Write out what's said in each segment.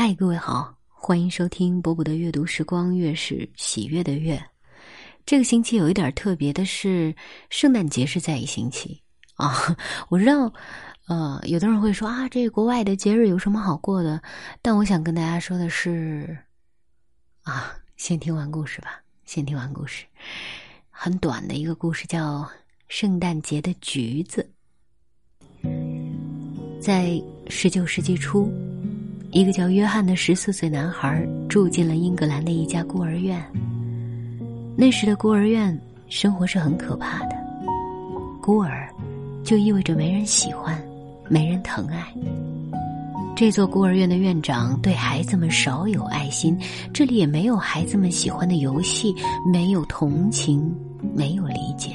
嗨，各位好，欢迎收听波波的阅读时光，月是喜悦的月。这个星期有一点特别的是，圣诞节是在一星期啊。我知道，呃，有的人会说啊，这国外的节日有什么好过的？但我想跟大家说的是，啊，先听完故事吧，先听完故事。很短的一个故事，叫《圣诞节的橘子》。在十九世纪初。一个叫约翰的十四岁男孩住进了英格兰的一家孤儿院。那时的孤儿院生活是很可怕的，孤儿就意味着没人喜欢，没人疼爱。这座孤儿院的院长对孩子们少有爱心，这里也没有孩子们喜欢的游戏，没有同情，没有理解。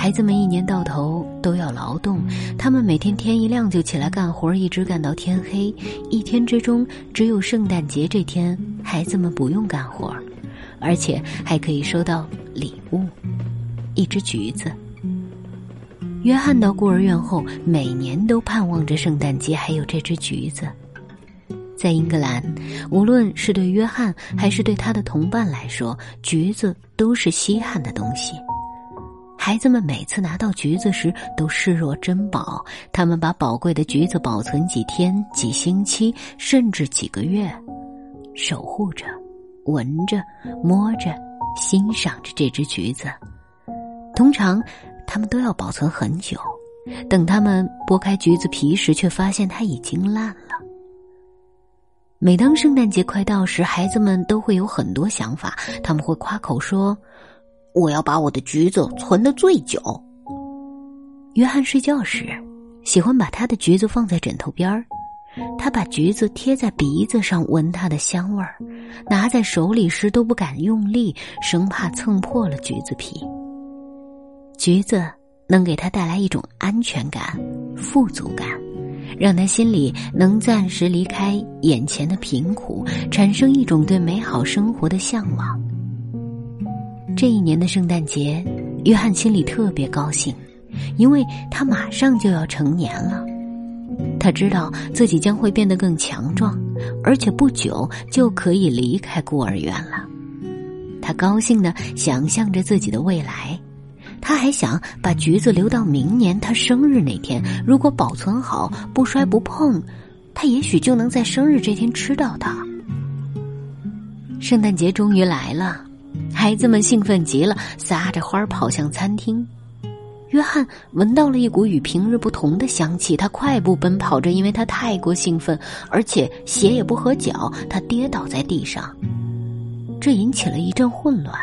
孩子们一年到头都要劳动，他们每天天一亮就起来干活，一直干到天黑。一天之中，只有圣诞节这天，孩子们不用干活，而且还可以收到礼物——一只橘子。约翰到孤儿院后，每年都盼望着圣诞节还有这只橘子。在英格兰，无论是对约翰还是对他的同伴来说，橘子都是稀罕的东西。孩子们每次拿到橘子时都视若珍宝，他们把宝贵的橘子保存几天、几星期，甚至几个月，守护着、闻着、摸着、欣赏着这只橘子。通常，他们都要保存很久。等他们剥开橘子皮时，却发现它已经烂了。每当圣诞节快到时，孩子们都会有很多想法，他们会夸口说。我要把我的橘子存得最久。约翰睡觉时，喜欢把他的橘子放在枕头边儿，他把橘子贴在鼻子上闻它的香味儿，拿在手里时都不敢用力，生怕蹭破了橘子皮。橘子能给他带来一种安全感、富足感，让他心里能暂时离开眼前的贫苦，产生一种对美好生活的向往。这一年的圣诞节，约翰心里特别高兴，因为他马上就要成年了。他知道自己将会变得更强壮，而且不久就可以离开孤儿院了。他高兴的想象着自己的未来，他还想把橘子留到明年他生日那天。如果保存好，不摔不碰，他也许就能在生日这天吃到它。圣诞节终于来了。孩子们兴奋极了，撒着花跑向餐厅。约翰闻到了一股与平日不同的香气，他快步奔跑着，因为他太过兴奋，而且鞋也不合脚，他跌倒在地上，这引起了一阵混乱。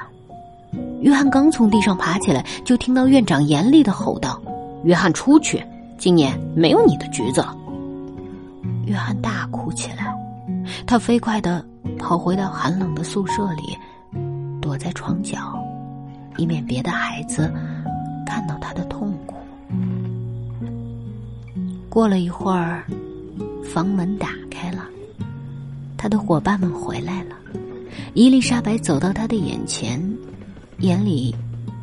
约翰刚从地上爬起来，就听到院长严厉的吼道：“约翰，出去！今年没有你的橘子了。”约翰大哭起来，他飞快的跑回到寒冷的宿舍里。躲在床角，以免别的孩子看到他的痛苦。过了一会儿，房门打开了，他的伙伴们回来了。伊丽莎白走到他的眼前，眼里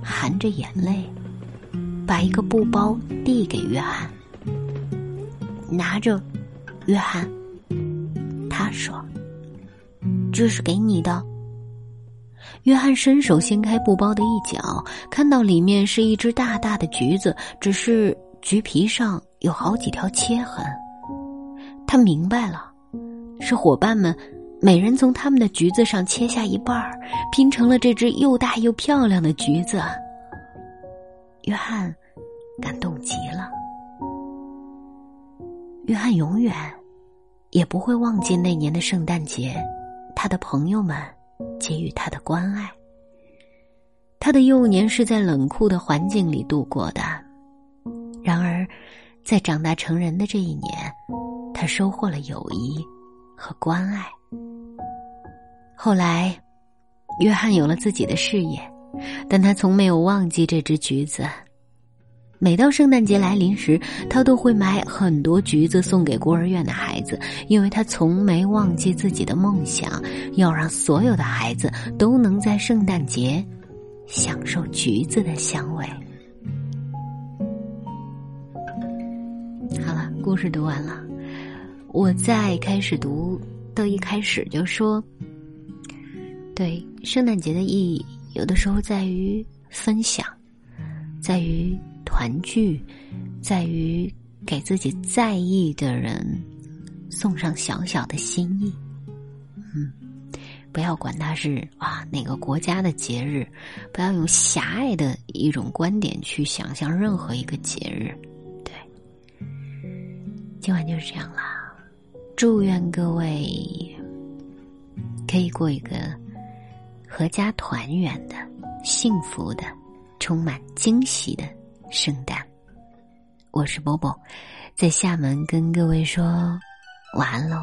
含着眼泪，把一个布包递给约翰。拿着，约翰，他说：“这是给你的。”约翰伸手掀开布包的一角，看到里面是一只大大的橘子，只是橘皮上有好几条切痕。他明白了，是伙伴们每人从他们的橘子上切下一半儿，拼成了这只又大又漂亮的橘子。约翰感动极了。约翰永远也不会忘记那年的圣诞节，他的朋友们。给予他的关爱。他的幼年是在冷酷的环境里度过的，然而，在长大成人的这一年，他收获了友谊和关爱。后来，约翰有了自己的事业，但他从没有忘记这只橘子。每到圣诞节来临时，他都会买很多橘子送给孤儿院的孩子，因为他从没忘记自己的梦想，要让所有的孩子都能在圣诞节享受橘子的香味。好了，故事读完了。我在开始读的一开始就说，对圣诞节的意义，有的时候在于分享，在于团聚，在于给自己在意的人送上小小的心意。嗯，不要管它是啊哪个国家的节日，不要用狭隘的一种观点去想象任何一个节日。对，今晚就是这样啦。祝愿各位可以过一个阖家团圆的、幸福的、充满惊喜的圣诞。我是波波，在厦门跟各位说晚安喽。